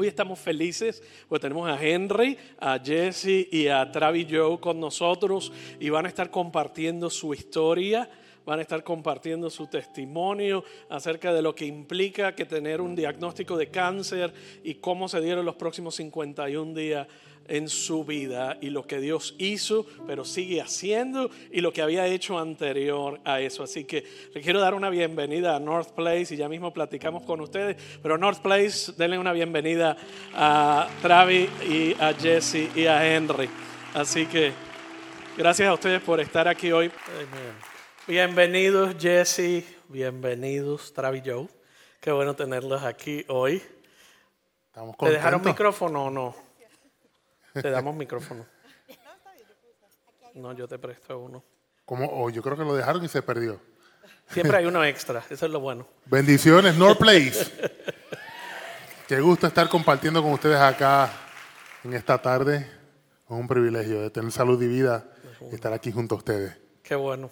Hoy estamos felices porque tenemos a Henry, a Jesse y a Travis Joe con nosotros y van a estar compartiendo su historia, van a estar compartiendo su testimonio acerca de lo que implica que tener un diagnóstico de cáncer y cómo se dieron los próximos 51 días en su vida y lo que Dios hizo, pero sigue haciendo y lo que había hecho anterior a eso. Así que le quiero dar una bienvenida a North Place y ya mismo platicamos con ustedes, pero North Place, denle una bienvenida a Travis y a Jesse y a Henry. Así que gracias a ustedes por estar aquí hoy. Bienvenidos Jesse, bienvenidos Travis Joe. Qué bueno tenerlos aquí hoy. Estamos ¿Te dejaron micrófono o no? Te damos micrófono. No, yo te presto uno. Como, oh, yo creo que lo dejaron y se perdió. Siempre hay uno extra, eso es lo bueno. Bendiciones, North Place. Qué gusto estar compartiendo con ustedes acá en esta tarde. Es un privilegio de tener salud y vida y estar aquí junto a ustedes. Qué bueno.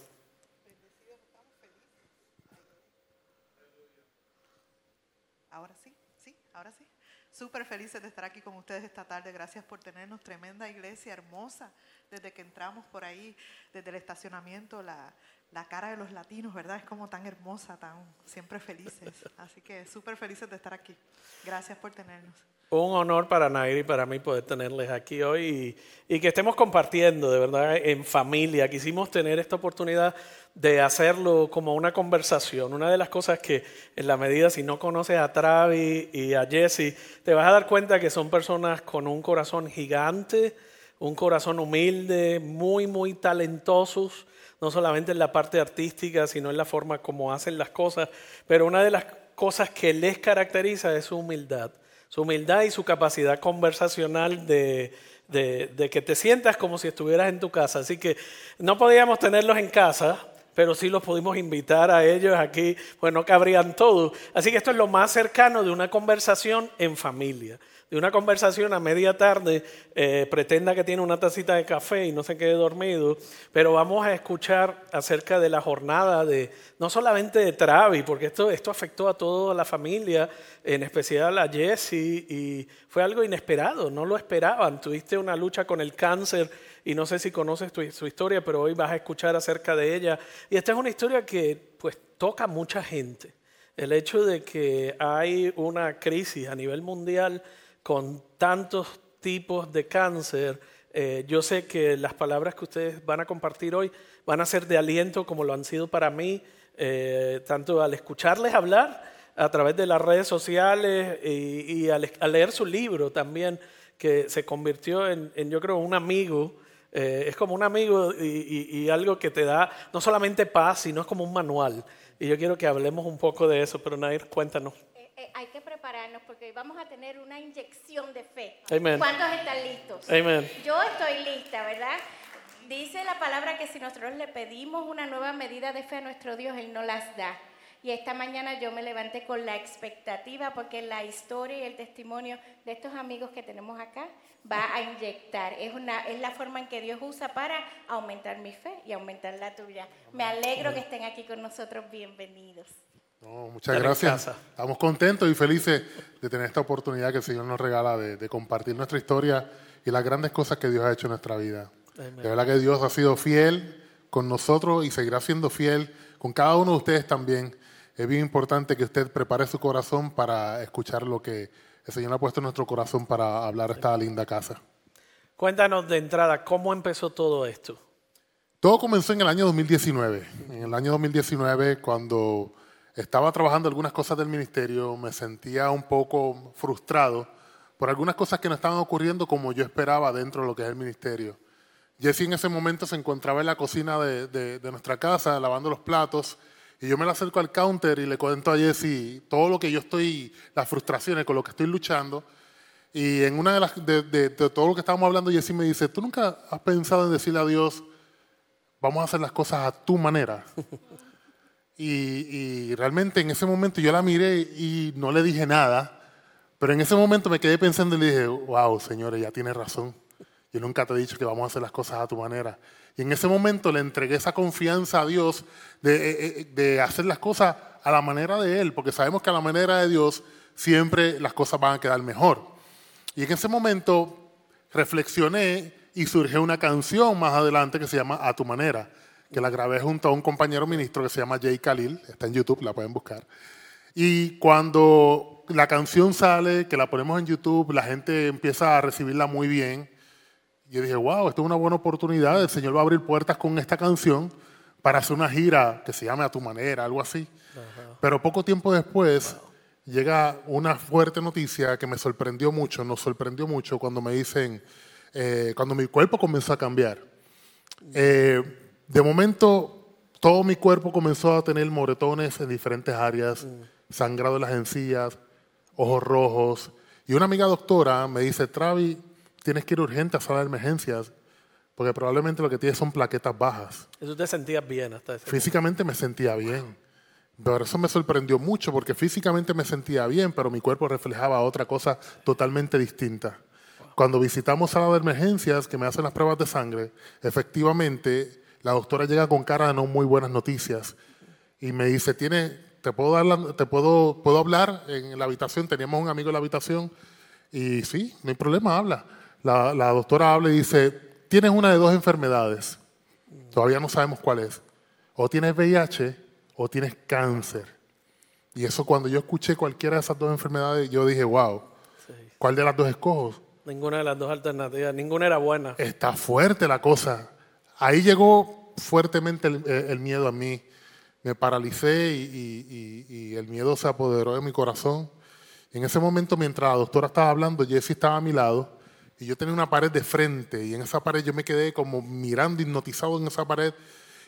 Ahora sí, sí, ahora sí. Súper felices de estar aquí con ustedes esta tarde. Gracias por tenernos. Tremenda iglesia, hermosa. Desde que entramos por ahí, desde el estacionamiento, la, la cara de los latinos, ¿verdad? Es como tan hermosa, tan siempre felices. Así que súper felices de estar aquí. Gracias por tenernos. Un honor para Nair y para mí poder tenerles aquí hoy y, que estemos compartiendo de verdad en familia. Quisimos tener esta oportunidad de hacerlo como una conversación. Una de las cosas que en la medida si no conoces a Travis y a Jesse, te vas a dar cuenta que son personas con un corazón gigante, un corazón humilde, muy, muy talentosos, no solamente en la parte artística, sino en la forma como hacen las cosas. Pero una de las cosas que les caracteriza es su humildad su humildad y su capacidad conversacional de, de, que te sientas como si estuvieras en tu casa. Así que no podíamos tenerlos en casa, pero sí los pudimos invitar a ellos aquí, pues no cabrían todos. Así que esto es lo más cercano de una conversación en familia. De una conversación a media tarde, eh, pretenda que tiene una tacita de café y no se quede dormido, pero vamos a escuchar acerca de la jornada de, no solamente de Travis, porque esto, esto afectó a toda la familia, en especial a Jesse, y fue algo inesperado, no lo esperaban. Tuviste una lucha con el cáncer y no sé si conoces tu, su historia, pero hoy vas a escuchar acerca de ella. Y esta es una historia que pues toca a mucha gente. El hecho de que hay una crisis a nivel mundial con tantos tipos de cáncer, eh, yo sé que las palabras que ustedes van a compartir hoy van a ser de aliento como lo han sido para mí, eh, tanto al escucharles hablar a través de las redes sociales y, al, leer su libro también, que se convirtió en, yo creo, un amigo. Eh, es como un amigo y, y, algo que te da no solamente paz, sino es como un manual. Y yo quiero que hablemos un poco de eso, pero Nair, cuéntanos. Eh, hay que prepararnos porque hoy vamos a tener una inyección de fe. Amen. ¿Cuántos están listos? Amen. Yo estoy lista, ¿verdad? Dice la palabra que si nosotros le pedimos una nueva medida de fe a nuestro Dios, Él no las da. Y esta mañana yo me levanté con la expectativa porque la historia y el testimonio de estos amigos que tenemos acá va a inyectar. Es, una, es la forma en que Dios usa para aumentar mi fe y aumentar la tuya. Me alegro que estén aquí con nosotros. Bienvenidos. No, muchas gracias. Estamos contentos y felices de tener esta oportunidad que el Señor nos regala de, de compartir nuestra historia y las grandes cosas que Dios ha hecho en nuestra vida. Amen. De verdad que Dios ha sido fiel con nosotros y seguirá siendo fiel con cada uno de ustedes también. Es bien importante que usted prepare su corazón para escuchar lo que el Señor ha puesto en nuestro corazón para hablar esta linda casa. Cuéntanos de entrada, ¿cómo empezó todo esto? Todo comenzó en el año 2019. En el año 2019, cuando estaba trabajando algunas cosas del ministerio, me sentía un poco frustrado por algunas cosas que no estaban ocurriendo como yo esperaba dentro de lo que es el ministerio. Jesse en ese momento se encontraba en la cocina de, de, nuestra casa lavando los platos y yo me le acerco al counter y le cuento a Jesse todo lo que yo estoy, las frustraciones con lo que estoy luchando. Y en una de las, de, de, todo lo que estábamos hablando, Jesse me dice, ¿tú nunca has pensado en decirle a Dios, vamos a hacer las cosas a tu manera? Y, realmente en ese momento yo la miré y no le dije nada, pero en ese momento me quedé pensando y le dije, wow, señores, ya tienes razón. Yo nunca te he dicho que vamos a hacer las cosas a tu manera. Y en ese momento le entregué esa confianza a Dios de, de, hacer las cosas a la manera de Él, porque sabemos que a la manera de Dios siempre las cosas van a quedar mejor. Y en ese momento reflexioné y surgió una canción más adelante que se llama A tu manera, que la grabé junto a un compañero ministro que se llama Jay Khalil, está en YouTube, la pueden buscar. Y cuando la canción sale, que la ponemos en YouTube, la gente empieza a recibirla muy bien. Yo dije, wow, esto es una buena oportunidad, el Señor va a abrir puertas con esta canción para hacer una gira que se llame A tu manera, algo así. Pero poco tiempo después llega una fuerte noticia que me sorprendió mucho, nos sorprendió mucho cuando me dicen, eh, cuando mi cuerpo comenzó a cambiar. Eh, de momento, todo mi cuerpo comenzó a tener moretones en diferentes áreas, sangrado en las encías, ojos rojos. Y una amiga doctora me dice, Travi, tienes que ir urgente a sala de emergencias porque probablemente lo que tienes son plaquetas bajas. ¿Y tú te sentías bien hasta ese Físicamente me sentía bien. Pero eso me sorprendió mucho porque físicamente me sentía bien, pero mi cuerpo reflejaba otra cosa totalmente distinta. Cuando visitamos sala de emergencias, que me hacen las pruebas de sangre, efectivamente la doctora llega con cara de no muy buenas noticias y me dice, ¿Tiene, te puedo dar la- te puedo, puedo hablar en la habitación. Teníamos un amigo en la habitación y sí, no hay problema, habla. La, la doctora habla y dice, tienes una de dos enfermedades. Todavía no sabemos cuál es. O tienes VIH o tienes cáncer. Y eso cuando yo escuché cualquiera de esas dos enfermedades, yo dije, wow, ¿cuál de las dos escojo? Ninguna de las dos alternativas, ninguna era buena. Está fuerte la cosa. Ahí llegó fuertemente el, eh, el miedo a mí. Me paralicé y el miedo se apoderó de mi corazón. En ese momento, mientras la doctora estaba hablando, Jesse estaba a mi lado y yo tenía una pared de frente y en esa pared yo me quedé como mirando, hipnotizado en esa pared.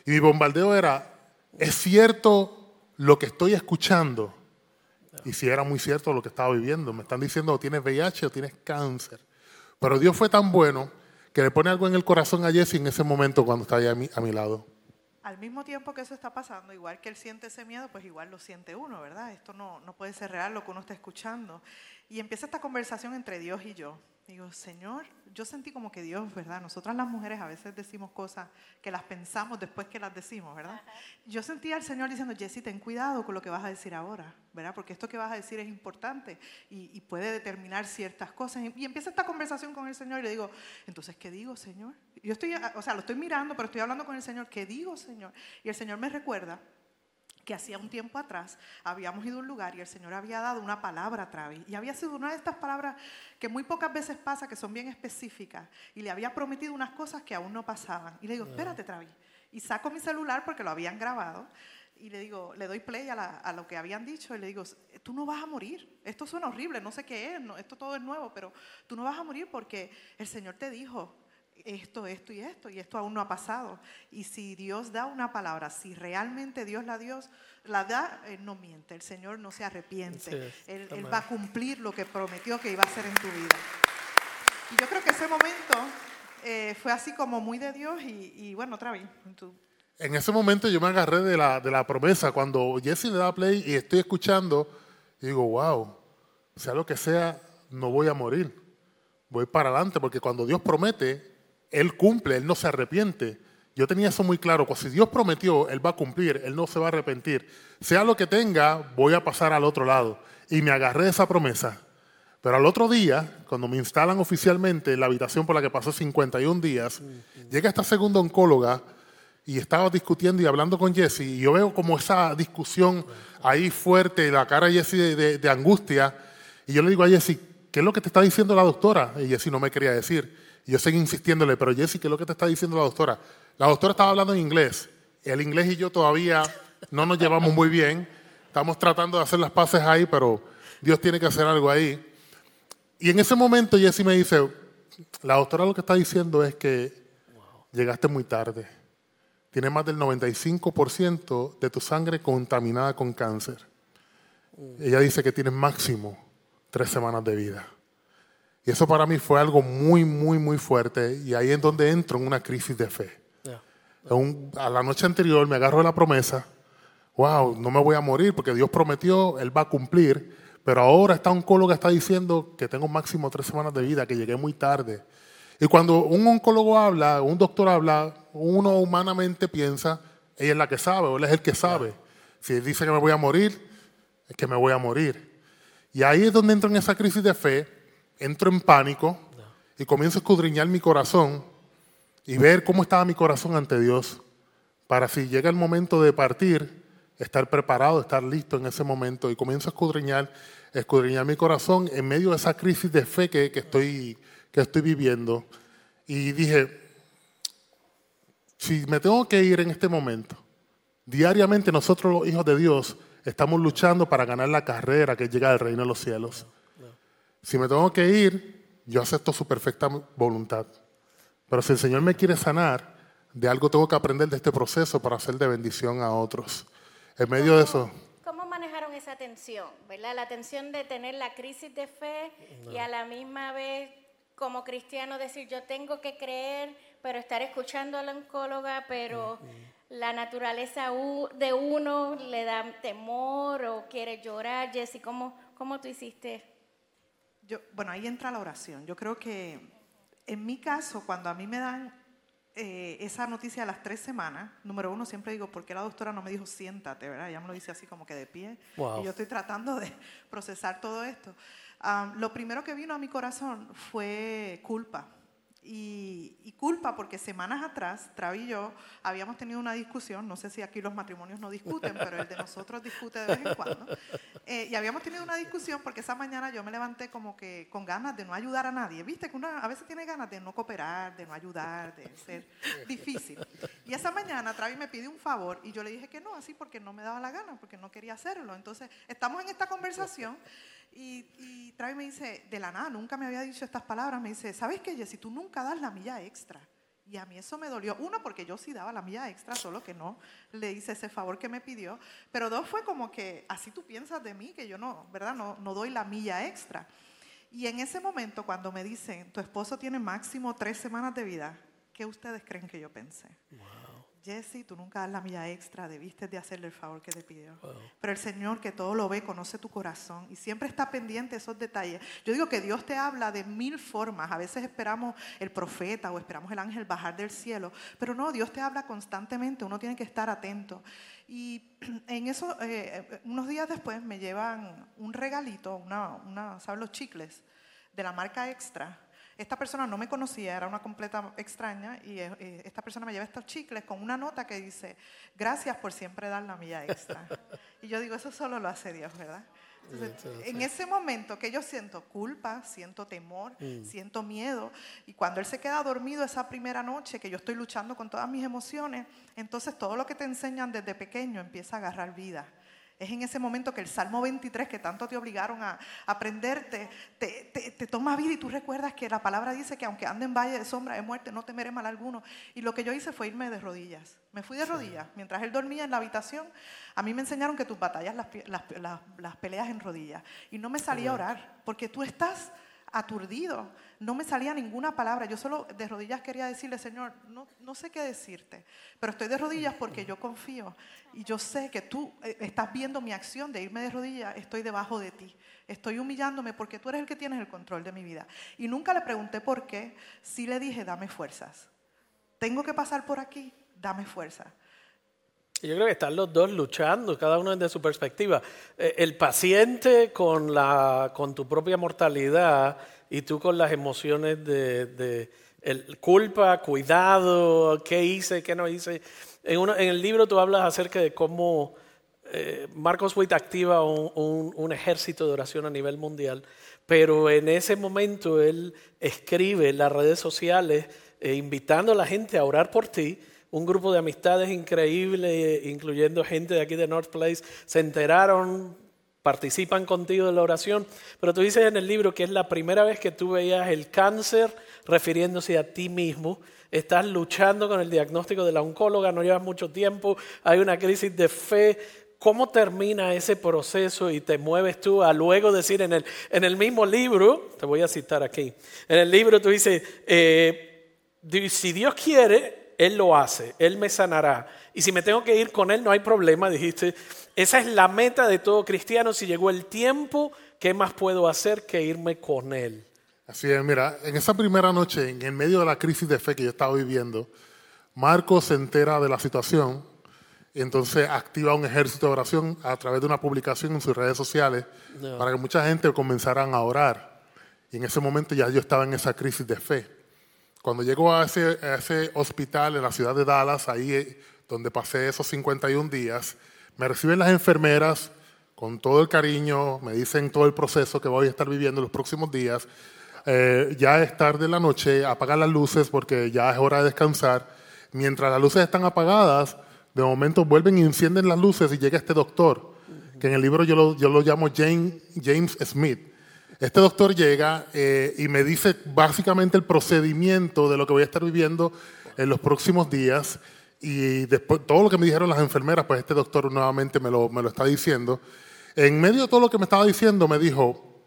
Y mi bombardeo era, ¿es cierto lo que estoy escuchando? Y si era muy cierto lo que estaba viviendo. Me están diciendo o tienes VIH o tienes cáncer. Pero Dios fue tan bueno que le pone algo en el corazón a Jesse en ese momento cuando está ahí a mi, a mi lado. Al mismo tiempo que eso está pasando, igual que él siente ese miedo, pues igual lo siente uno, ¿verdad? Esto no, no puede ser real lo que uno está escuchando. Y empieza esta conversación entre Dios y yo. Digo, Señor, yo sentí como que Dios, ¿verdad? Nosotras las mujeres a veces decimos cosas que las pensamos después que las decimos, ¿verdad? Yo sentía al Señor diciendo, Jessy, ten cuidado con lo que vas a decir ahora, ¿verdad? Porque esto que vas a decir es importante y, y puede determinar ciertas cosas. Y, y empieza esta conversación con el Señor y le digo, entonces, ¿qué digo, Señor? Yo estoy, o sea, lo estoy mirando, pero estoy hablando con el Señor, ¿qué digo, Señor? Y el Señor me recuerda que hacía un tiempo atrás habíamos ido a un lugar y el Señor había dado una palabra a Travis. Y había sido una de estas palabras que muy pocas veces pasa, que son bien específicas. Y le había prometido unas cosas que aún no pasaban. Y le digo, espérate, Travis. Y saco mi celular porque lo habían grabado. Y le digo, le doy play a, la- a lo que habían dicho y le digo, tú no vas a morir. Esto suena horrible, no sé qué es, no- esto todo es nuevo, pero tú no vas a morir porque el Señor te dijo esto, esto y esto, y esto aún no ha pasado. Y si Dios da una palabra, si realmente Dios la, Dios, la da, Él no miente, el Señor no se arrepiente. Es, él, va a cumplir lo que prometió que iba a hacer en tu vida. Y yo creo que ese momento eh, fue así como muy de Dios y, y bueno, otra vez. tú- En ese momento yo me agarré de la, de la promesa. Cuando Jesse le da play y estoy escuchando, y digo, wow, sea lo que sea, no voy a morir. Voy para adelante, porque cuando Dios promete, Él cumple, Él no se arrepiente. Yo tenía eso muy claro. pues Si Dios prometió, Él va a cumplir, Él no se va a arrepentir. Sea lo que tenga, voy a pasar al otro lado. Y me agarré esa promesa. Pero al otro día, cuando me instalan oficialmente en la habitación por la que pasó 51 días, llega esta segunda oncóloga y estaba discutiendo y hablando con Jesse y yo veo como esa discusión ahí fuerte, la cara de Jesse de, de- de angustia y yo le digo a Jesse, ¿qué es lo que te está diciendo la doctora? Y Jesse no me quería decir. Yo seguí insistiéndole, pero Jesse, ¿qué es lo que te está diciendo la doctora? La doctora estaba hablando en inglés. El inglés y yo todavía no nos llevamos muy bien. Estamos tratando de hacer las paces ahí, pero Dios tiene que hacer algo ahí. Y en ese momento Jesse me dice, la doctora lo que está diciendo es que llegaste muy tarde. Tienes más del 95% de tu sangre contaminada con cáncer. Ella dice que tienes máximo tres semanas de vida. Y eso para mí fue algo muy, muy, muy fuerte. Y ahí es donde entro en una crisis de fe. Un- a la noche anterior me agarro de la promesa, wow, no me voy a morir porque Dios prometió, Él va a cumplir, pero ahora esta oncóloga está diciendo que tengo máximo tres semanas de vida, que llegué muy tarde. Y cuando un oncólogo habla, un doctor habla, uno humanamente piensa, ella es la que sabe, o él es el que sabe. Si él dice que me voy a morir, es que me voy a morir. Y ahí es donde entro en esa crisis de fe entro en pánico y comienzo a escudriñar mi corazón y ver cómo estaba mi corazón ante Dios para si llega el momento de partir, estar preparado, estar listo en ese momento y comienzo a escudriñar, escudriñar mi corazón en medio de esa crisis de fe que, que estoy, que estoy viviendo. Y dije, si me tengo que ir en este momento, diariamente nosotros los hijos de Dios estamos luchando para ganar la carrera que llega al reino de los cielos. Si me tengo que ir, yo acepto su perfecta voluntad. Pero si el Señor me quiere sanar, de algo tengo que aprender de este proceso para hacer de bendición a otros. En medio de eso, ¿Cómo manejaron esa tensión? ¿Verdad? La tensión de tener la crisis de fe y a la misma vez, como cristiano, decir yo tengo que creer, pero estar escuchando a la oncóloga, pero la naturaleza de uno le da temor o quiere llorar. Jessy, ¿cómo, cómo tú hiciste? Yo, bueno, ahí entra la oración. Yo creo que en mi caso, cuando a mí me dan eh, esa noticia a las tres semanas, número uno, siempre digo, ¿por qué la doctora no me dijo siéntate? ¿verdad? Ella me lo dice así como que de pie. Wow. Y yo estoy tratando de procesar todo esto. Ah, lo primero que vino a mi corazón fue culpa. Y, y culpa porque semanas atrás, Travi y yo habíamos tenido una discusión, no sé si aquí los matrimonios no discuten, pero el de nosotros discute de vez en cuando. Eh, y habíamos tenido una discusión porque esa mañana yo me levanté como que con ganas de no ayudar a nadie. Viste que uno a veces tiene ganas de no cooperar, de no ayudar, de ser difícil. Y esa mañana Travi me pide un favor y yo le dije que no, así porque no me daba la gana, porque no quería hacerlo. Entonces, estamos en esta conversación y, y Travi me dice, de la nada, nunca me había dicho estas palabras, me dice, ¿sabes qué, Jessy? Tú nunca das la milla extra. Y a mí eso me dolió. Uno, porque yo sí daba la milla extra, solo que no le hice ese favor que me pidió. Pero dos, fue como que así tú piensas de mí, que yo no, ¿verdad? No, no doy la milla extra. Y en ese momento, cuando me dicen, tu esposo tiene máximo tres semanas de vida, ¿qué ustedes creen que yo pensé? Jesse, tú nunca das la milla extra, debiste de hacerle el favor que te pidió. Pero el Señor que todo lo ve, conoce tu corazón y siempre está pendiente de esos detalles. Yo digo que Dios te habla de mil formas. A veces esperamos el profeta o esperamos el ángel bajar del cielo, pero no, Dios te habla constantemente, uno tiene que estar atento. Y en eso, eh, unos días después me llevan un regalito, una, una, ¿sabes los chicles? De la marca Extra. Esta persona no me conocía, era una completa extraña, y eh, eh, esta persona me lleva estos chicles con una nota que dice, gracias por siempre dar la milla extra. y yo digo, eso solo lo hace Dios, ¿verdad? Entonces, en ese momento que yo siento culpa, siento temor, siento miedo, y cuando Él se queda dormido esa primera noche, que yo estoy luchando con todas mis emociones, entonces todo lo que te enseñan desde pequeño empieza a agarrar vida. Es en ese momento que el Salmo 23, que tanto te obligaron a aprenderte, te, te, te, toma vida y tú recuerdas que la palabra dice que aunque ande en valle de sombra de muerte, no temeré mal alguno. Y lo que yo hice fue irme de rodillas. Me fui de rodillas. Mientras él dormía en la habitación, a mí me enseñaron que tus batallas las, las, las, las peleas en rodillas. Y no me salía a orar, porque tú estás aturdido. No me salía ninguna palabra. Yo solo de rodillas quería decirle, Señor, no, no sé qué decirte, pero estoy de rodillas porque yo confío y yo sé que tú eh, estás viendo mi acción de irme de rodillas, estoy debajo de ti. Estoy humillándome porque tú eres el que tienes el control de mi vida. Y nunca le pregunté por qué, sí le dije, dame fuerzas. Tengo que pasar por aquí, dame fuerza. Yo creo que están los dos luchando, cada uno desde su perspectiva. Eh, El paciente con, la, con tu propia mortalidad y tú con las emociones de, de el, culpa, cuidado, qué hice, qué no hice. En, uno, en el libro tú hablas acerca de cómo eh, Marcos Witt activa un, un, un ejército de oración a nivel mundial, pero en ese momento él escribe en las redes sociales eh, invitando a la gente a orar por ti un grupo de amistades increíble, incluyendo gente de aquí de North Place, se enteraron, participan contigo de la oración, pero tú dices en el libro que es la primera vez que tú veías el cáncer refiriéndose a ti mismo, estás luchando con el diagnóstico de la oncóloga, no llevas mucho tiempo, hay una crisis de fe. ¿Cómo termina ese proceso y te mueves tú a luego decir en el, en el mismo libro, te voy a citar aquí, en el libro tú dices, eh, si Dios quiere, él lo hace, Él me sanará. Y si me tengo que ir con Él, no hay problema, dijiste. Esa es la meta de todo cristiano. Si llegó el tiempo, ¿qué más puedo hacer que irme con Él? Así es, mira, en esa primera noche, en el medio de la crisis de fe que yo estaba viviendo, Marcos se entera de la situación y entonces activa un ejército de oración a través de una publicación en sus redes sociales No. para que mucha gente comenzaran a orar. y en ese momento ya yo estaba en esa crisis de fe. Cuando llego a ese, hospital en la ciudad de Dallas, ahí eh, donde pasé esos 51 días, me reciben las enfermeras con todo el cariño, me dicen todo el proceso que voy a estar viviendo los próximos días. Eh, ya es tarde en la noche, apagar las luces porque ya es hora de descansar. Mientras las luces están apagadas, de momento vuelven y encienden las luces y llega este doctor, que en el libro yo lo, llamo James Smith. Este doctor llega eh, y me dice básicamente el procedimiento de lo que voy a estar viviendo en los próximos días. Y después, todo lo que me dijeron las enfermeras, pues este doctor nuevamente me lo, me lo está diciendo. En medio de todo lo que me estaba diciendo, me dijo,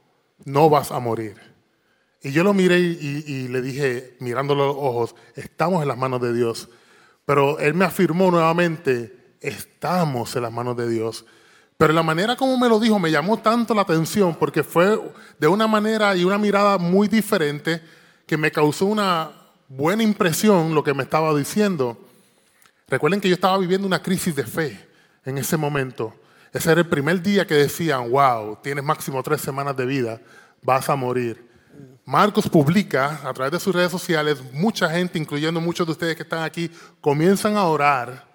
no vas a morir. Y yo lo miré y, y le dije, mirándolo los ojos, estamos en las manos de Dios. Pero él me afirmó nuevamente, estamos en las manos de Dios. Pero la manera como me lo dijo me llamó tanto la atención porque fue de una manera y una mirada muy diferente que me causó una buena impresión lo que me estaba diciendo. Recuerden que yo estaba viviendo una crisis de fe en ese momento. Ese era el primer día que decían, wow, tienes máximo tres semanas de vida, vas a morir. Marcos publica a través de sus redes sociales, mucha gente, incluyendo muchos de ustedes que están aquí, comienzan a orar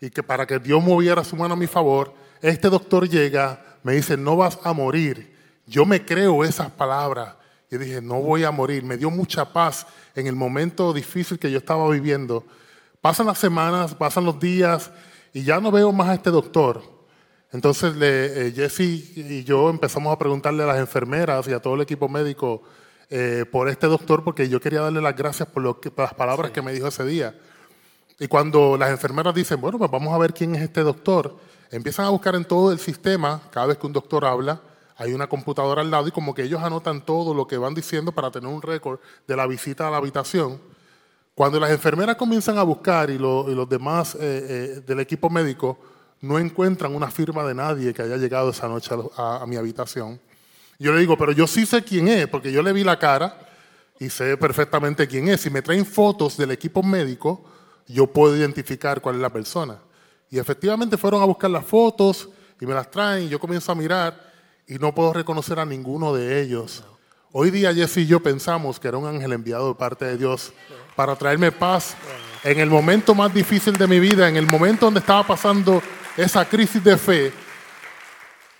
y que para que Dios moviera su mano a mi favor este doctor llega, me dice, no vas a morir. Yo me creo esas palabras. Y dije, no voy a morir. Me dio mucha paz en el momento difícil que yo estaba viviendo. Pasan las semanas, pasan los días y ya no veo más a este doctor. Entonces le, eh, Jesse y yo empezamos a preguntarle a las enfermeras y a todo el equipo médico eh, por este doctor porque yo quería darle las gracias por, lo que, por las palabras que me dijo ese día. Y cuando las enfermeras dicen, bueno, pues vamos a ver quién es este doctor, empiezan a buscar en todo el sistema, cada vez que un doctor habla, hay una computadora al lado y como que ellos anotan todo lo que van diciendo para tener un récord de la visita a la habitación. Cuando las enfermeras comienzan a buscar y, los demás eh, eh, del equipo médico no encuentran una firma de nadie que haya llegado esa noche a, mi habitación, yo le digo, pero yo sí sé quién es, porque yo le vi la cara y sé perfectamente quién es. Si me traen fotos del equipo médico, yo puedo identificar cuál es la persona. Y efectivamente fueron a buscar las fotos y me las traen y yo comienzo a mirar y no puedo reconocer a ninguno de ellos. Hoy día Jesse y yo pensamos que era un ángel enviado de parte de Dios para traerme paz en el momento más difícil de mi vida, en el momento donde estaba pasando esa crisis de fe.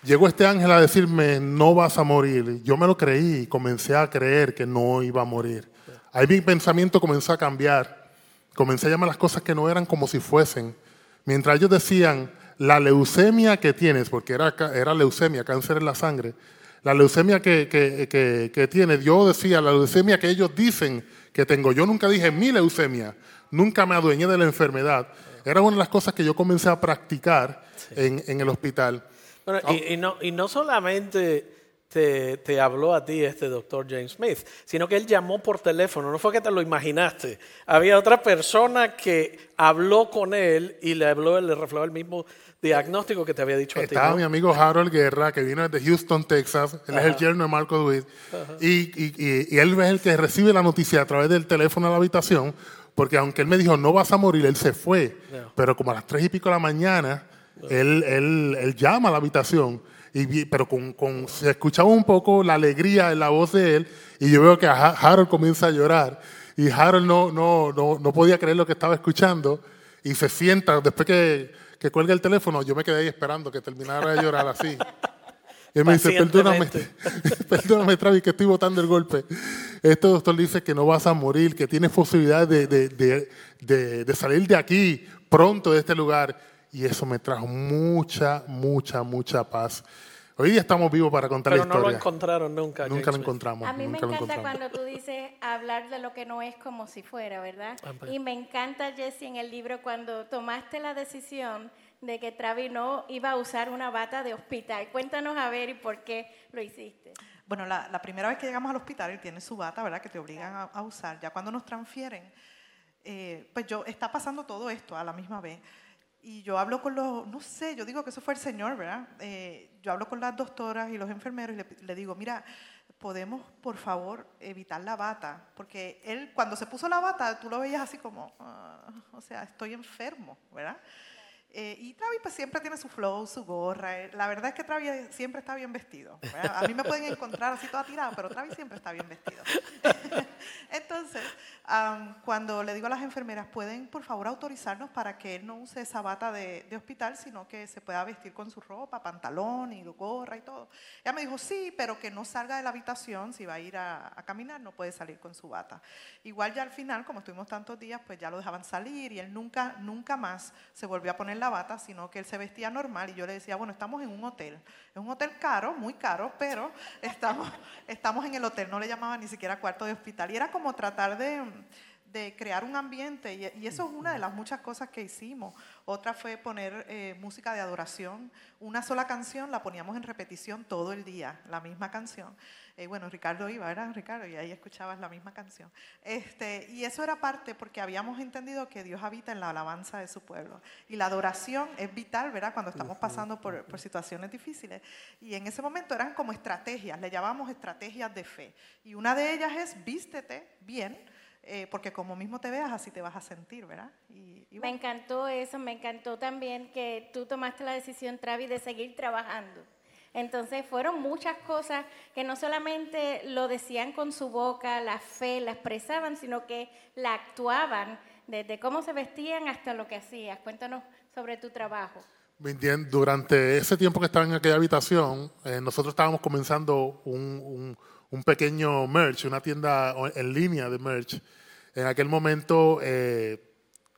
Llegó este ángel a decirme, no vas a morir. Yo me lo creí y comencé a creer que no iba a morir. Ahí mi pensamiento comenzó a cambiar. Comencé a llamar las cosas que no eran como si fuesen. Mientras ellos decían, la leucemia que tienes, porque era, era leucemia, cáncer en la sangre, la leucemia que, que, que, tienes, yo decía, la leucemia que ellos dicen que tengo. Yo nunca dije mi leucemia, nunca me adueñé de la enfermedad. Era una de las cosas que yo comencé a practicar en, en, el hospital. y, y, no, y no solamente te, habló a ti este doctor James Smith, sino que él llamó por teléfono, no fue que te lo imaginaste. Había otra persona que habló con él y le habló, le reflejó el mismo diagnóstico que te había dicho a ti. Estaba mi amigo Harold Guerra, que vino desde Houston, Texas. Él es el yerno de Marco Duit. Y, él es el que recibe la noticia a través del teléfono a la habitación, porque aunque él me dijo, no vas a morir, él se fue. Pero como a las tres y pico de la mañana, él, él, él llama a la habitación pero con, con, se escuchaba un poco la alegría en la voz de él y yo veo que Harold comienza a llorar y Harold no, no, no, no podía creer lo que estaba escuchando y se sienta, después que, que cuelga el teléfono, yo me quedé ahí esperando que terminara de llorar así. Y él me dice, perdóname, perdóname, Travis, que estoy botando el golpe. Este doctor dice que no vas a morir, que tienes posibilidad de, de, de, de, salir de aquí pronto de este lugar. Y eso me trajo mucha, mucha, mucha paz. Hoy día estamos vivos para contar la historia. Pero no lo encontraron nunca. Nunca lo encontramos. A mí me encanta cuando tú dices hablar de lo que no es como si fuera, ¿verdad? Ah, pues. Y me encanta, Jesse, en el libro cuando tomaste la decisión de que Travis no iba a usar una bata de hospital. Cuéntanos a ver y por qué lo hiciste. Bueno, la, primera vez que llegamos al hospital, él tiene su bata, ¿verdad? Que te obligan a, usar. Ya cuando nos transfieren, eh, pues yo, está pasando todo esto a la misma vez. Y yo hablo con los, no sé, yo digo que eso fue el Señor, ¿verdad? Eh, yo hablo con las doctoras y los enfermeros y le, digo, mira, podemos por favor evitar la bata, porque él cuando se puso la bata, tú lo veías así como, ah, o sea, estoy enfermo, ¿verdad? Eh, y Travis pues siempre tiene su flow, su gorra. eh. La verdad es que Travis siempre está bien vestido. ¿verdad? A mí me pueden encontrar así toda tirada, pero Travis siempre está bien vestido. Entonces, am, cuando le digo a las enfermeras, ¿pueden por favor autorizarnos para que él no use esa bata de, de hospital, sino que se pueda vestir con su ropa, pantalón y gorra y todo? Ella me dijo, sí, pero que no salga de la habitación, si va a ir a, a caminar, no puede salir con su bata. Igual ya al final, como estuvimos tantos días, pues ya lo dejaban salir y él nunca, nunca más se volvió a poner la bata, sino que él se vestía normal y yo le decía, bueno, estamos en un hotel. Es un hotel caro, muy caro, pero estamos, estamos en el hotel, no le llamaban ni siquiera cuarto de hospital. Y era como tratar de, de crear un ambiente y, y eso es una de las muchas cosas que hicimos. Otra fue poner eh, música de adoración. Una sola canción la poníamos en repetición todo el día, la misma canción. Eh, bueno, Ricardo iba, ¿verdad, Ricardo? Y ahí escuchabas la misma canción. Este, y eso era parte porque habíamos entendido que Dios habita en la alabanza de su pueblo. Y la adoración es vital, ¿verdad? Cuando estamos pasando por, por situaciones difíciles. Y en ese momento eran como estrategias, le llamamos estrategias de fe. Y una de ellas es vístete bien, eh, porque como mismo te veas, así te vas a sentir, ¿verdad? Y, y Me bueno, encantó eso, me encantó también que tú tomaste la decisión, Travis, de seguir trabajando. Entonces fueron muchas cosas que no solamente lo decían con su boca, la fe, la expresaban, sino que la actuaban, desde cómo se vestían hasta lo que hacías. Cuéntanos sobre tu trabajo. Durante ese tiempo que estaba en aquella habitación, eh, nosotros estábamos comenzando un, un- un pequeño merch, una tienda en línea de merch. En aquel momento, eh,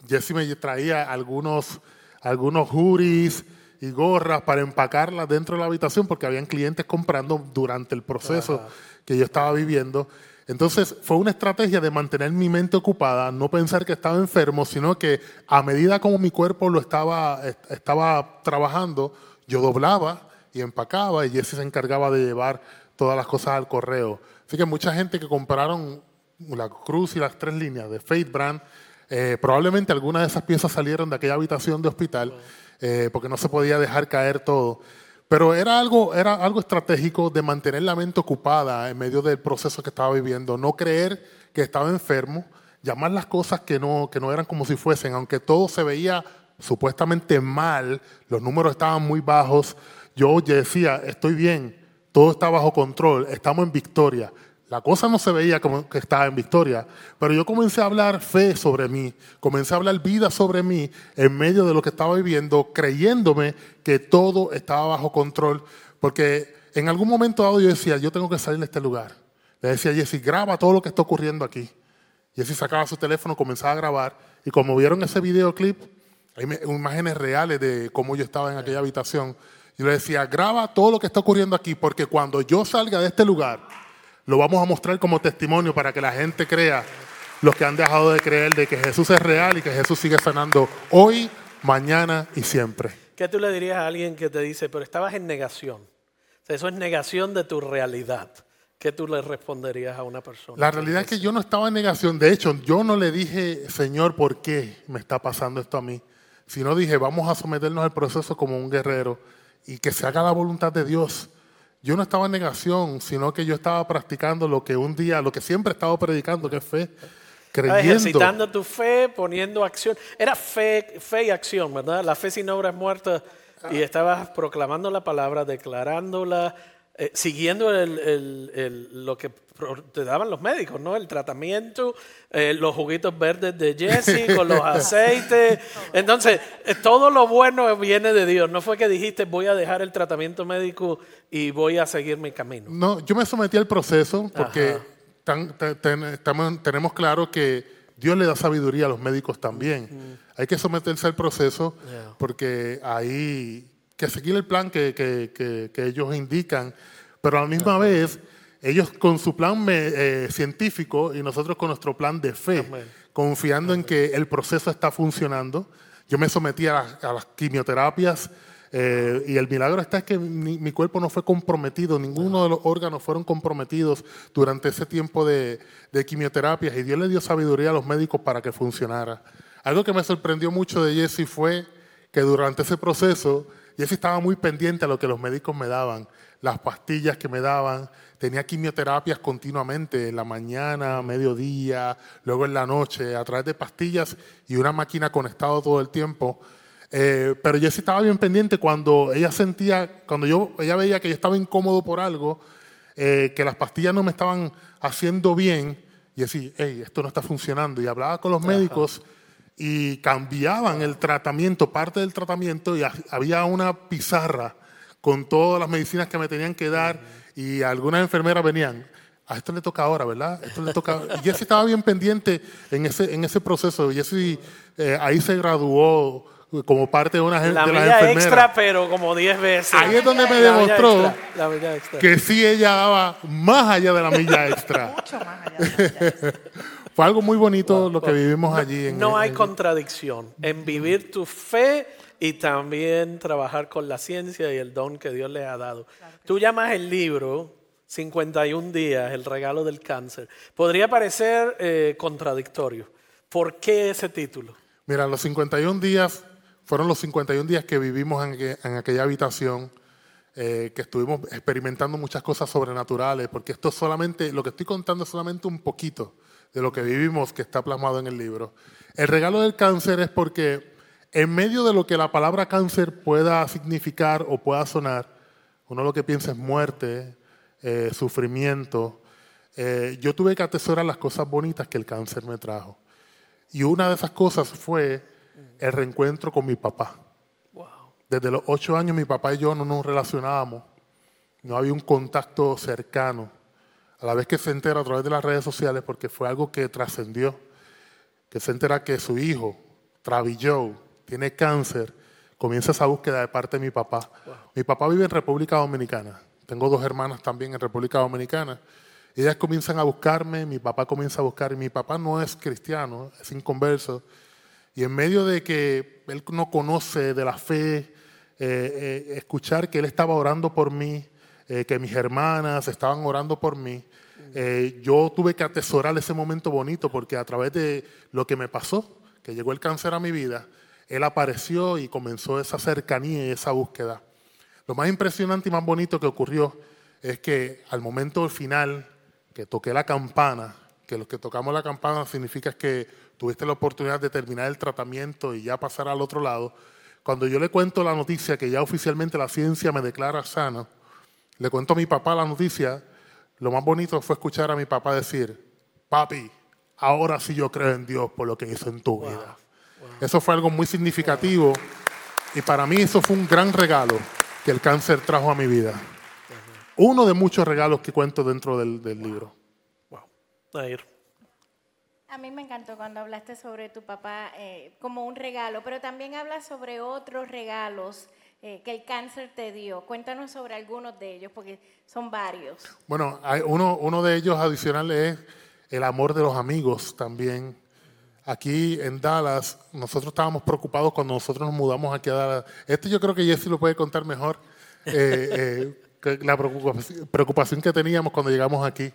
Jesse me traía algunos, algunos hoodies y gorras para empacarlas dentro de la habitación porque habían clientes comprando durante el proceso que yo estaba viviendo. Entonces fue una estrategia de mantener mi mente ocupada, no pensar que estaba enfermo, sino que a medida como mi cuerpo lo estaba, est- estaba trabajando, yo doblaba y empacaba y Jesse se encargaba de llevar todas las cosas al correo. Así que mucha gente que compraron la cruz y las tres líneas de Faith Brand, eh, probablemente algunas de esas piezas salieron de aquella habitación de hospital eh, porque no se podía dejar caer todo. Pero era algo, era algo estratégico de mantener la mente ocupada en medio del proceso que estaba viviendo, no creer que estaba enfermo, llamar las cosas que no, que no eran como si fuesen, aunque todo se veía supuestamente mal, los números estaban muy bajos, yo decía, estoy bien, todo está bajo control, estamos en victoria. La cosa no se veía como que estaba en victoria, pero yo comencé a hablar fe sobre mí, comencé a hablar vida sobre mí en medio de lo que estaba viviendo, creyéndome que todo estaba bajo control, porque en algún momento dado yo decía, yo tengo que salir de este lugar. Le decía a Jesse, graba todo lo que está ocurriendo aquí. Jesse sacaba su teléfono, comenzaba a grabar, y como vieron ese videoclip, hay imágenes reales de cómo yo estaba en aquella habitación, yo le decía, graba todo lo que está ocurriendo aquí, porque cuando yo salga de este lugar, lo vamos a mostrar como testimonio para que la gente crea, los que han dejado de creer de que Jesús es real y que Jesús sigue sanando hoy, mañana y siempre. ¿Qué tú le dirías a alguien que te dice, pero estabas en negación? O sea, eso es negación de tu realidad. ¿Qué tú le responderías a una persona? La realidad es que yo no estaba en negación. De hecho, yo no le dije, Señor, ¿por qué me está pasando esto a mí? Sino dije, vamos a someternos al proceso como un guerrero y que se haga la voluntad de Dios. Yo no estaba en negación, sino que yo estaba practicando lo que un día, lo que siempre he estado predicando, que es fe, creyendo. ejercitando tu fe, poniendo acción. Era fe, fe y acción, ¿verdad? La fe sin obra es muerta. Y estabas proclamando la palabra, declarándola, eh, siguiendo el- el- el- lo que te daban los médicos, ¿no? El tratamiento, eh, los juguitos verdes de Jesse con los aceites. Entonces, eh, todo lo bueno viene de Dios. No fue que dijiste voy a dejar el tratamiento médico y voy a seguir mi camino. No, yo me sometí al proceso porque Ajá. tan- estamos- tenemos claro que Dios le da sabiduría a los médicos también. Hay que someterse al proceso Yeah. porque hay que seguir el plan que, que- que- que ellos indican, pero a la misma vez ellos con su plan me- eh, científico y nosotros con nuestro plan de fe, Amén. confiando en que el proceso está funcionando. Yo me sometí a las, a las quimioterapias eh, y el milagro está es que mi, mi cuerpo no fue comprometido, ninguno de los órganos fueron comprometidos durante ese tiempo de, de quimioterapias y Dios le dio sabiduría a los médicos para que funcionara. Algo que me sorprendió mucho de Jesse fue que durante ese proceso Jesse estaba muy pendiente a lo que los médicos me daban, las pastillas que me daban, tenía quimioterapias continuamente, en la mañana, mediodía, luego en la noche, a través de pastillas y una máquina conectada todo el tiempo. Eh, pero Jessie estaba bien pendiente cuando ella sentía, cuando yo, ella veía que yo estaba incómodo por algo, eh, que las pastillas no me estaban haciendo bien, y decía, hey, esto no está funcionando. Y hablaba con los médicos y cambiaban el tratamiento, parte del tratamiento, y ha- había una pizarra con todas las medicinas que me tenían que dar, y algunas enfermeras venían. A esto le toca ahora, ¿verdad? Esto le toca. Y Jessie estaba bien pendiente en ese, en ese proceso. Jessie eh, ahí se graduó como parte de una gen- La de las milla enfermeras. extra, pero como 10 veces. Ahí es donde me La milla demostró extra, la milla extra. que sí ella daba más allá de la milla extra. Mucho más allá de la Fue algo muy bonito lo que vivimos allí. En, No hay en- contradicción en vivir tu fe y también trabajar con la ciencia y el don que Dios les ha dado. Tú llamas el libro 51 días, el regalo del cáncer. Podría parecer eh, contradictorio. ¿Por qué ese título? Mira, los 51 días fueron los 51 días que vivimos en, aqu- en aquella habitación, eh, que estuvimos experimentando muchas cosas sobrenaturales, porque esto solamente, lo que estoy contando es solamente un poquito de lo que vivimos que está plasmado en el libro. El regalo del cáncer es porque en medio de lo que la palabra cáncer pueda significar o pueda sonar, uno lo que piensa es muerte, eh, sufrimiento. eh, yo tuve que atesorar las cosas bonitas que el cáncer me trajo. Y una de esas cosas fue el reencuentro con mi papá. Wow. Desde los ocho años mi papá y yo no nos relacionábamos, no había un contacto cercano. A la vez que se entera a través de las redes sociales, porque fue algo que trascendió, que se entera que su hijo, Travis Joe, tiene cáncer, comienza esa búsqueda de parte de mi papá. Mi papá vive en República Dominicana. Tengo dos hermanas también en República Dominicana. Ellas comienzan a buscarme, mi papá comienza a buscar, mi papá no es cristiano, es inconverso. Y en medio de que él no conoce de la fe, eh, eh, escuchar que él estaba orando por mí, eh, que mis hermanas estaban orando por mí, eh, yo tuve que atesorar ese momento bonito porque a través de lo que me pasó, que llegó el cáncer a mi vida, él apareció y comenzó esa cercanía y esa búsqueda. Lo más impresionante y más bonito que ocurrió es que al momento final que toqué la campana, que los que tocamos la campana significa que tuviste la oportunidad de terminar el tratamiento y ya pasar al otro lado, cuando yo le cuento la noticia que ya oficialmente la ciencia me declara sana, le cuento a mi papá la noticia, lo más bonito fue escuchar a mi papá decir, papi, ahora sí yo creo en Dios por lo que hizo en tu vida. Eso fue algo muy significativo y para mí eso fue un gran regalo que el cáncer trajo a mi vida. Uno de muchos regalos que cuento dentro del, del libro. Wow. Nair. A mí me encantó cuando hablaste sobre tu papá eh, como un regalo, pero también hablas sobre otros regalos eh, que el cáncer te dio. Cuéntanos sobre algunos de ellos, porque son varios. Bueno, hay uno, uno de ellos adicional es el amor de los amigos también. Aquí en Dallas, nosotros estábamos preocupados cuando nosotros nos mudamos aquí a Dallas. Este yo creo que Jesse lo puede contar mejor. eh, eh, la preocupación, que teníamos cuando llegamos aquí.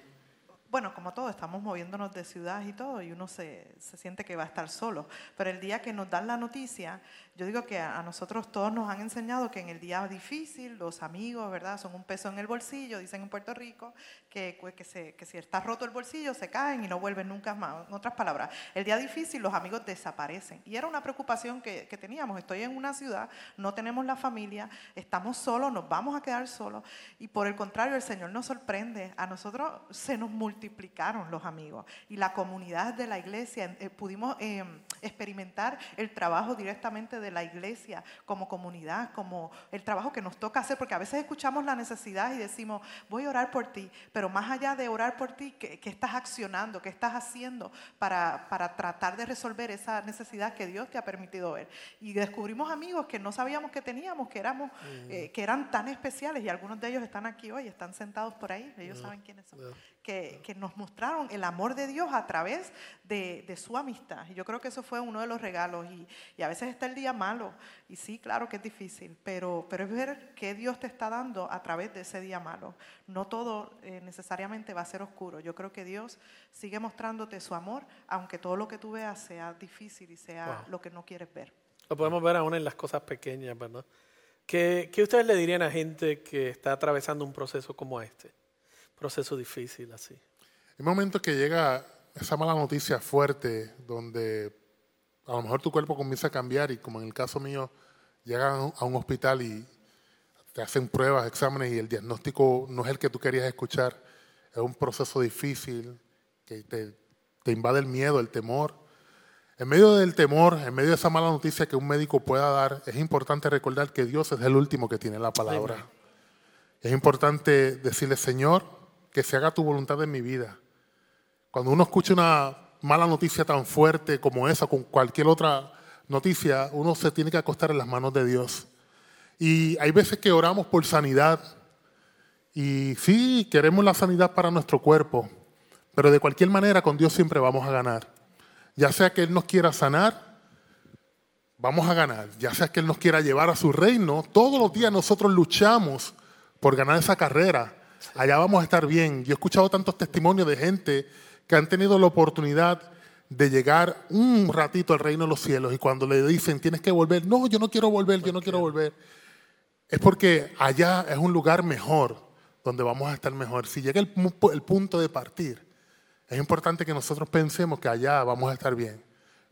Bueno, como todo, estamos moviéndonos de ciudad y todo, y uno se, se siente que va a estar solo. Pero el día que nos dan la noticia, yo digo que a, nosotros todos nos han enseñado que en el día difícil, los amigos, ¿verdad? Son un peso en el bolsillo, dicen en Puerto Rico, que, que, si está roto el bolsillo, se caen y no vuelven nunca más. En otras palabras, el día difícil, los amigos desaparecen. Y era una preocupación que, que teníamos. Estoy en una ciudad, no tenemos la familia, estamos solos, nos vamos a quedar solos. Y por el contrario, el Señor nos sorprende. A nosotros se nos multiplicaron los amigos y la comunidad de la iglesia. eh, pudimos eh, experimentar el trabajo directamente de la iglesia como comunidad, como el trabajo que nos toca hacer, porque a veces escuchamos la necesidad y decimos, voy a orar por ti, pero más allá de orar por ti, ¿qué, qué estás accionando? ¿Qué estás haciendo para, para tratar de resolver esa necesidad que Dios te ha permitido ver? Y descubrimos amigos que no sabíamos que teníamos, que, éramos, eh, que eran tan especiales y algunos de ellos están aquí hoy, están sentados por ahí, ellos saben quiénes son, que, que nos mostraron el amor de Dios a través de, de su amistad. Y yo creo que eso fue uno de los regalos. Y, y a veces está el día malo, y sí, claro que es difícil, pero, pero es ver qué Dios te está dando a través de ese día malo. No todo eh, necesariamente va a ser oscuro. Yo creo que Dios sigue mostrándote su amor, aunque todo lo que tú veas sea difícil y sea Wow. lo que no quieres ver. Lo podemos ver aún en las cosas pequeñas, ¿verdad? ¿Qué, qué ustedes le dirían a gente que está atravesando un proceso como este? Proceso difícil así. Hay momentos que llega esa mala noticia fuerte donde a lo mejor tu cuerpo comienza a cambiar y como en el caso mío, llegan a un hospital y te hacen pruebas, exámenes y el diagnóstico no es el que tú querías escuchar. Es un proceso difícil que te, te invade el miedo, el temor. En medio del temor, en medio de esa mala noticia que un médico pueda dar, es importante recordar que Dios es el último que tiene la palabra. Es importante decirle, Señor, que se haga tu voluntad en mi vida. Cuando uno escucha una mala noticia tan fuerte como esa, con cualquier otra noticia, uno se tiene que acostar en las manos de Dios. Y hay veces que oramos por sanidad. Y sí, queremos la sanidad para nuestro cuerpo, pero de cualquier manera con Dios siempre vamos a ganar. Ya sea que Él nos quiera sanar, vamos a ganar. Ya sea que Él nos quiera llevar a su reino, todos los días nosotros luchamos por ganar esa carrera. Allá vamos a estar bien. Yo he escuchado tantos testimonios de gente que han tenido la oportunidad de llegar un ratito al reino de los cielos y cuando le dicen tienes que volver, no, yo no quiero volver, yo no quiero volver, es porque allá es un lugar mejor, donde vamos a estar mejor. Si llega el, el punto de partir, es importante que nosotros pensemos que allá vamos a estar bien.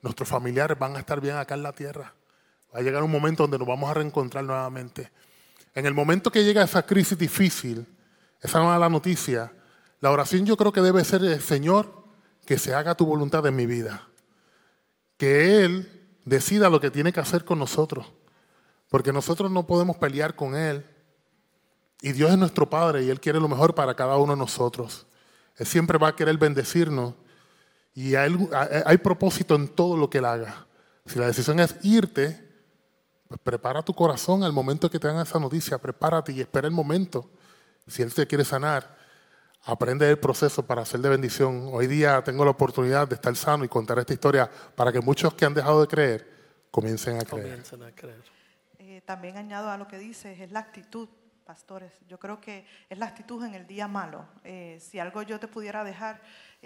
Nuestros familiares van a estar bien acá en la tierra. Va a llegar un momento donde nos vamos a reencontrar nuevamente. En el momento que llega esa crisis difícil, esa mala noticia, la oración yo creo que debe ser, Señor, que se haga tu voluntad en mi vida. Que Él decida lo que tiene que hacer con nosotros. Porque nosotros no podemos pelear con Él. Y Dios es nuestro Padre y Él quiere lo mejor para cada uno de nosotros. Él siempre va a querer bendecirnos. Y hay, propósito en todo lo que Él haga. Si la decisión es irte, pues prepara tu corazón al momento que te dan esa noticia. Prepárate y espera el momento. Si Él te quiere sanar, aprende el proceso para ser de bendición. Hoy día tengo la oportunidad de estar sano y contar esta historia para que muchos que han dejado de creer comiencen a creer. Eh, también añado a lo que dices, es la actitud, pastores. Yo creo que es la actitud en el día malo. Eh, si algo yo te pudiera dejar,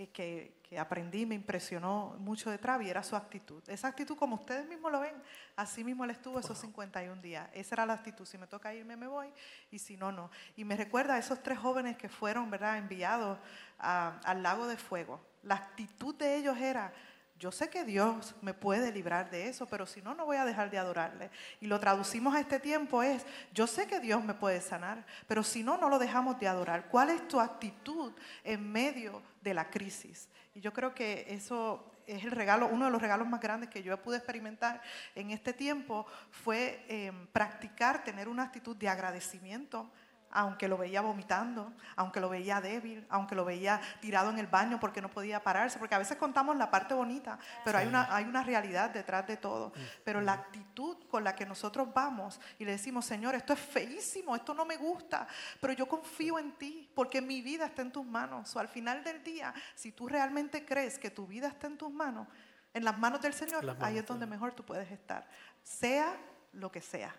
que, que aprendí, me impresionó mucho de Travi, era su actitud. Esa actitud, como ustedes mismos lo ven, así mismo él estuvo esos 51 días. Esa era la actitud. Si me toca irme, me voy, y si no, no. Y me recuerda a esos tres jóvenes que fueron, ¿verdad?, enviados al lago de fuego. La actitud de ellos era, yo sé que Dios me puede librar de eso, pero si no, no voy a dejar de adorarle. Y lo traducimos a este tiempo es, yo sé que Dios me puede sanar, pero si no, no lo dejamos de adorar. ¿Cuál es tu actitud en medio de la crisis? Y yo creo que eso es el regalo, uno de los regalos más grandes que yo pude experimentar en este tiempo fue em, practicar, tener una actitud de agradecimiento aunque lo veía vomitando, aunque lo veía débil, aunque lo veía tirado en el baño porque no podía pararse, porque a veces contamos la parte bonita, pero hay, una, hay una realidad detrás de todo. Pero la actitud con la que nosotros vamos y le decimos, Señor, esto es feísimo, esto no me gusta, pero yo confío en ti porque mi vida está en tus manos. O al final del día, si tú realmente crees que tu vida está en tus manos, en las manos del Señor, ahí es donde mejor tú puedes estar, sea lo que sea.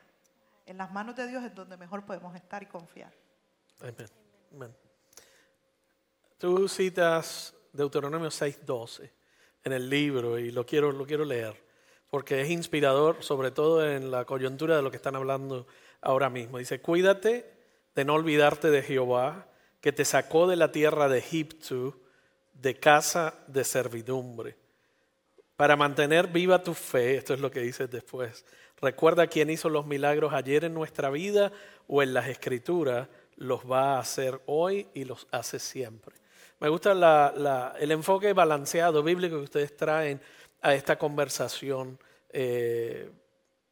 En las manos de Dios es donde mejor podemos estar y confiar. Amén. Tú citas Deuteronomio 6:12 en el libro y lo quiero, lo quiero leer porque es inspirador, sobre todo en la coyuntura de lo que están hablando ahora mismo. Dice, cuídate de no olvidarte de Jehová, que te sacó de la tierra de Egipto, de casa de servidumbre, para mantener viva tu fe, esto es lo que dice después, Recuerda quién hizo los milagros ayer en nuestra vida o en las escrituras, los va a hacer hoy y los hace siempre. Me gusta el enfoque balanceado bíblico que ustedes traen a esta conversación. Eh,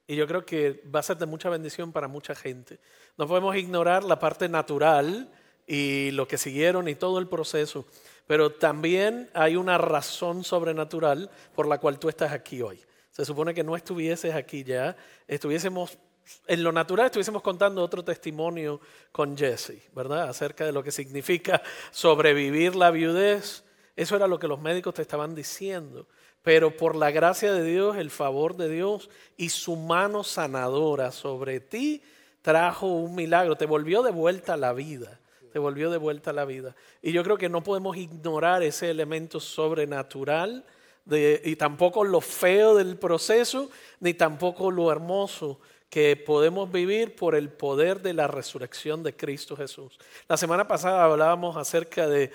y yo creo que va a ser de mucha bendición para mucha gente. No podemos ignorar la parte natural y lo que siguieron y todo el proceso, pero también hay una razón sobrenatural por la cual tú estás aquí hoy. Se supone que no estuvieses aquí ya, estuviésemos, en lo natural estuviésemos contando otro testimonio con Jesse, ¿verdad? Acerca de lo que significa sobrevivir la viudez. Eso era lo que los médicos te estaban diciendo. Pero por la gracia de Dios, el favor de Dios y su mano sanadora sobre ti trajo un milagro, te volvió de vuelta a la vida, te volvió de vuelta a la vida. Y yo creo que no podemos ignorar ese elemento sobrenatural y tampoco lo feo del proceso, ni tampoco lo hermoso que podemos vivir por el poder de la resurrección de Cristo Jesús. La semana pasada hablábamos acerca de,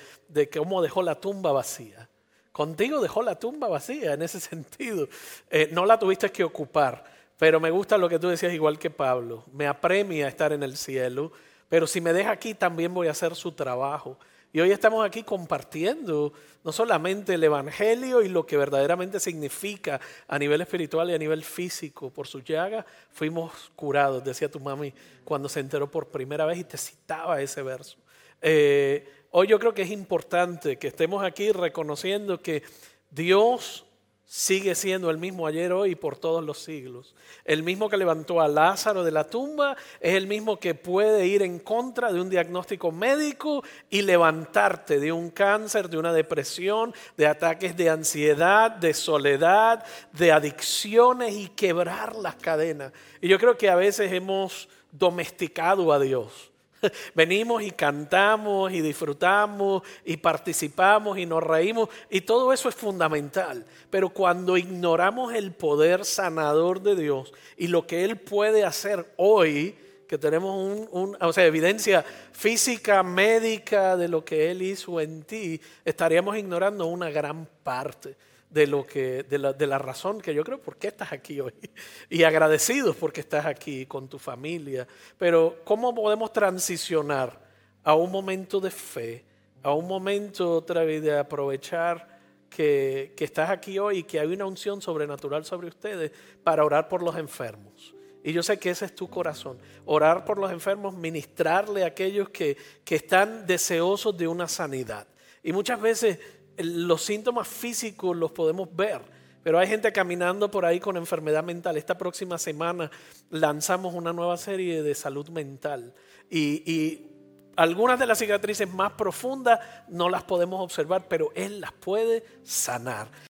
cómo dejó la tumba vacía. Contigo dejó la tumba vacía en ese sentido. Eh, no la tuviste que ocupar, Pero me gusta lo que tú decías, igual que Pablo. Me apremia estar en el cielo, pero si me deja aquí también voy a hacer su trabajo. Y hoy estamos aquí compartiendo no solamente el Evangelio y lo que verdaderamente significa a nivel espiritual y a nivel físico. Por su llaga fuimos curados, decía tu mami cuando se enteró por primera vez y te citaba ese verso. Eh, hoy yo creo que es importante que estemos aquí reconociendo que Dios sigue siendo el mismo ayer, hoy y por todos los siglos. El mismo que levantó a Lázaro de la tumba es el mismo que puede ir en contra de un diagnóstico médico y levantarte de un cáncer, de una depresión, de ataques de ansiedad, de soledad, de adicciones y quebrar las cadenas. Y yo creo que a veces hemos domesticado a Dios Venimos y cantamos y disfrutamos y participamos y nos reímos y todo eso es fundamental. Pero cuando ignoramos el poder sanador de Dios y lo que Él puede hacer hoy, que tenemos un, evidencia física, médica de lo que Él hizo en ti, estaríamos ignorando una gran parte de, lo que, de, la, de la razón que yo creo por qué estás aquí hoy. Y agradecidos porque estás aquí con tu familia. Pero ¿cómo podemos transicionar a un momento de fe, a un momento otra vez de aprovechar que, que estás aquí hoy y que hay una unción sobrenatural sobre ustedes para orar por los enfermos? Y yo sé que ese es tu corazón. Orar por los enfermos, ministrarle a aquellos que, que están deseosos de una sanidad. Y muchas veces los síntomas físicos los podemos ver, pero hay gente caminando por ahí con enfermedad mental. Esta próxima semana lanzamos una nueva serie de salud mental y, algunas de las cicatrices más profundas no las podemos observar, pero Él las puede sanar.